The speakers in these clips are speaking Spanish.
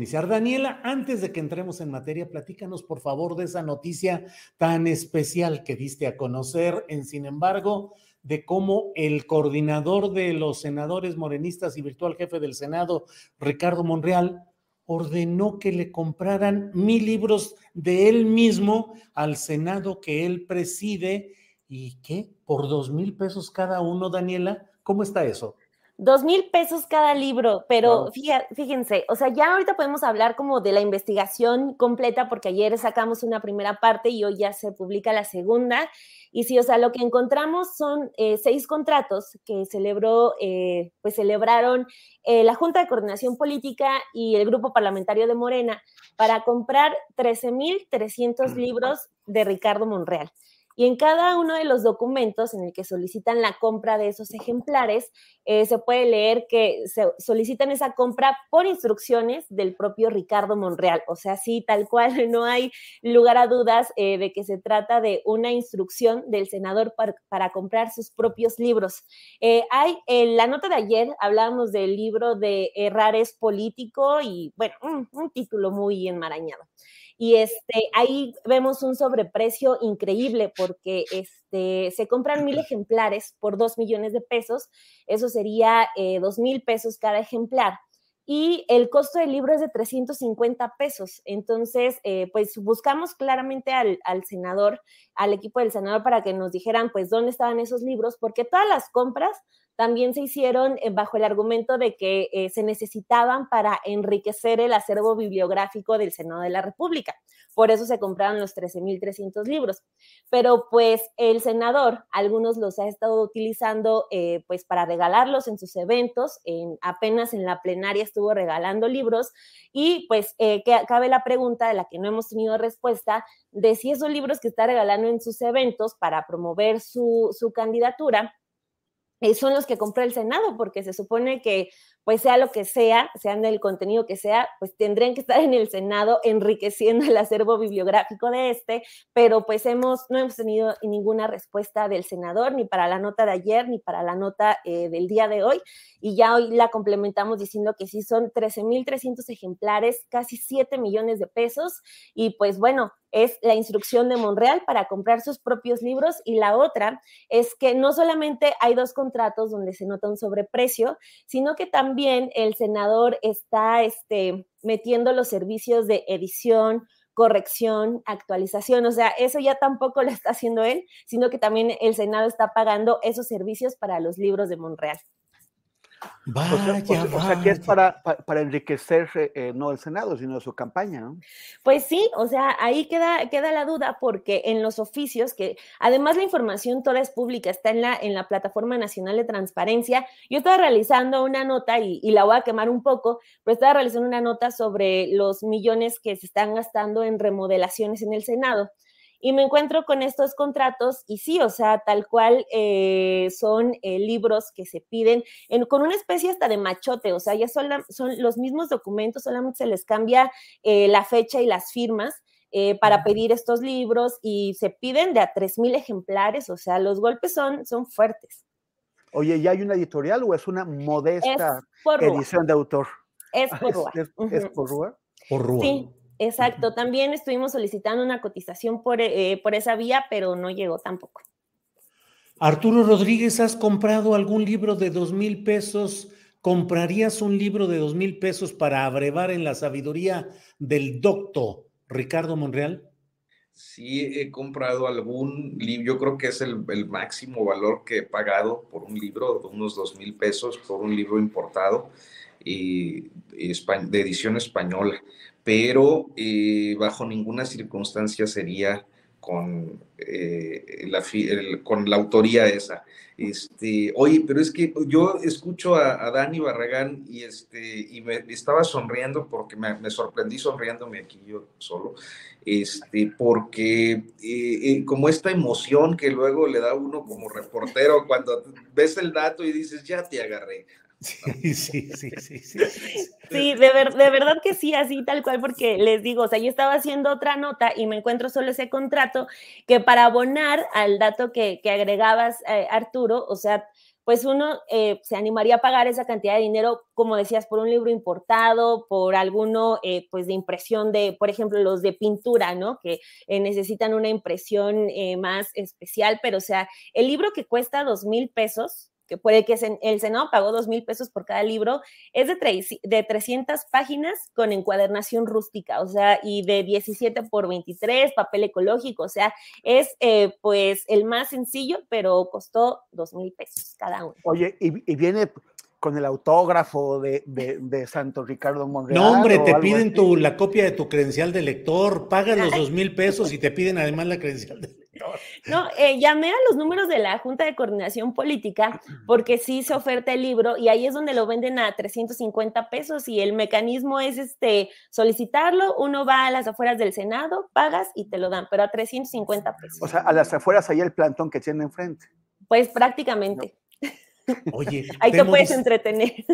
Daniela, antes de que entremos en materia, platícanos por favor de esa noticia tan especial que diste a conocer en Sin embargo, de cómo el coordinador de los senadores morenistas y virtual jefe del Senado, Ricardo Monreal, ordenó que le compraran mil libros de él mismo al Senado que él preside y que por dos mil pesos cada uno, Daniela. ¿Cómo está eso? Dos mil pesos cada libro, pero fíjense, o sea, ya ahorita podemos hablar como de la investigación completa, porque ayer sacamos una primera parte y hoy ya se publica la segunda. Y sí, o sea, lo que encontramos son eh, seis contratos que celebró, eh, pues celebraron eh, la Junta de Coordinación Política y el Grupo Parlamentario de Morena para comprar 13.300 libros de Ricardo Monreal. Y en cada uno de los documentos en el que solicitan la compra de esos ejemplares, eh, se puede leer que se solicitan esa compra por instrucciones del propio Ricardo Monreal. O sea, sí, tal cual, no hay lugar a dudas eh, de que se trata de una instrucción del senador para, comprar sus propios libros. Eh, hay, en la nota de ayer hablábamos del libro de Errares Político y, bueno, un título muy enmarañado. Y este, ahí vemos un sobreprecio increíble porque este, se compran mil ejemplares por dos millones de pesos, eso sería eh, dos mil pesos cada ejemplar y el costo del libro es de 350 pesos. Entonces, eh, pues buscamos claramente al, al, senador, al equipo del senador para que nos dijeran, pues, dónde estaban esos libros, porque todas las compras también se hicieron eh, bajo el argumento de que eh, se necesitaban para enriquecer el acervo bibliográfico del Senado de la República. Por eso se compraron los 13.300 libros. Pero pues el senador, algunos los ha estado utilizando eh, pues para regalarlos en sus eventos, en, apenas en la plenaria estuvo regalando libros y pues que, cabe la pregunta de la que no hemos tenido respuesta de si esos libros que está regalando en sus eventos para promover su, su candidatura son los que compró el Senado, porque se supone que, pues sea lo que sea, sean del contenido que sea, pues tendrían que estar en el Senado enriqueciendo el acervo bibliográfico de este, pero pues hemos, no hemos tenido ninguna respuesta del senador, ni para la nota de ayer, ni para la nota eh, del día de hoy, y ya hoy la complementamos diciendo que sí son 13.300 ejemplares, casi 7 millones de pesos, y pues bueno, es la instrucción de Monreal para comprar sus propios libros y la otra es que no solamente hay dos contratos donde se nota un sobreprecio, sino que también el senador está este, metiendo los servicios de edición, corrección, actualización, o sea, eso ya tampoco lo está haciendo él, sino que también el Senado está pagando esos servicios para los libros de Monreal. Vaya, o, sea, que es para, para, enriquecer eh, no el Senado, sino su campaña, ¿no? Pues sí, o sea, ahí queda, queda la duda porque en los oficios, que además la información toda es pública, está en la, en la Plataforma Nacional de Transparencia, yo estaba realizando una nota y, y la voy a quemar un poco, pero estaba realizando una nota sobre los millones que se están gastando en remodelaciones en el Senado y me encuentro con estos contratos y sí, o sea, tal cual eh, son eh, libros que se piden con una especie hasta de machote, o sea, ya son, son los mismos documentos, solamente se les cambia eh, la fecha y las firmas. para pedir estos libros y se piden de a 3.000 ejemplares, o sea, los golpes son, son fuertes. Oye, ¿ya hay una editorial o es una modesta edición de autor? Es por ¿Es, por Rúa? Por Rúa. Sí, Exacto, también estuvimos solicitando una cotización por, eh, por esa vía, pero no llegó tampoco. Arturo Rodríguez, ¿has comprado algún libro de dos mil pesos? ¿Comprarías un libro de dos mil pesos para abrevar en la sabiduría del doctor Ricardo Monreal? Sí, he comprado algún libro, yo creo que es el, máximo valor que he pagado por un libro, de unos dos mil pesos por un libro importado y, de edición española, pero eh, bajo ninguna circunstancia sería con, eh, la, con la autoría esa. Este, oye, pero es que yo escucho a, Dani Barragán y, este, y me estaba sonriendo porque me, sorprendí sonriéndome aquí yo solo, este, porque eh, eh, como esta emoción que luego le da uno como reportero cuando ves el dato y dices, ya te agarré. Sí, sí, sí, sí. Sí, sí de, de verdad que sí, así tal cual, porque les digo, o sea, yo estaba haciendo otra nota y me encuentro solo ese contrato que para abonar al dato que, que agregabas, eh, Arturo, o sea, pues uno eh, se animaría a pagar esa cantidad de dinero, como decías, por un libro importado, por alguno, eh, pues de impresión de, por ejemplo, los de pintura, ¿no? Que necesitan una impresión más especial, pero o sea, el libro que cuesta dos mil pesos, que puede que el Senado pagó dos mil pesos por cada libro, es de, de 300 páginas con encuadernación rústica, o sea, y de 17 por 23, papel ecológico, o sea, es eh, pues el más sencillo, pero costó dos mil pesos cada uno. Oye, y, viene con el autógrafo de, de, Santo Ricardo Monreal. No, hombre, te piden tu, la copia de tu credencial de lector, pagas los dos mil pesos y te piden además la credencial de lector. No, eh, llamé a los números de la Junta de Coordinación Política porque sí se oferta el libro y ahí es donde lo venden a 350 pesos y el mecanismo es este solicitarlo, uno va a las afueras del Senado, pagas y te lo dan, pero a 350 pesos. O sea, a las afueras hay el plantón que tiene enfrente. Pues prácticamente. Oye, ahí te puedes entretener.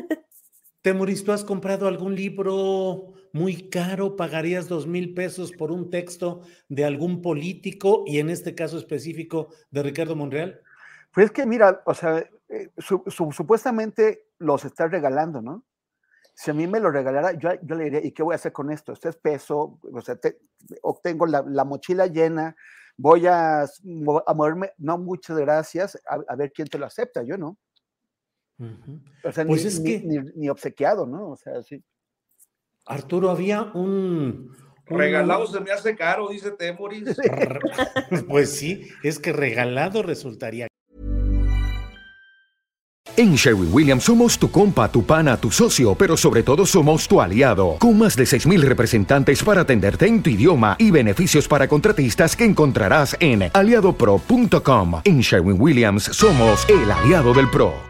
Temoris, ¿tú has comprado algún libro muy caro? ¿Pagarías dos mil pesos por un texto de algún político y en este caso específico de Ricardo Monreal? Pues es que mira, o sea, eh, supuestamente los está regalando, ¿no? Si a mí me lo regalara, yo, le diría, ¿y qué voy a hacer con esto? Este es peso, o sea, obtengo la, mochila llena, voy a, a moverme, no, muchas gracias, a ver quién te lo acepta, yo no. O sea, pues ni, es que... ni, obsequiado, ¿no? O sea, sí. Arturo, había un, Regalado se me hace caro, dice Temoris. pues sí, es que regalado resultaría. En Sherwin Williams somos tu compa, tu pana, tu socio, pero sobre todo somos tu aliado, con más de 6.000 representantes para atenderte en tu idioma y beneficios para contratistas que encontrarás en aliadopro.com. En Sherwin Williams somos el aliado del PRO.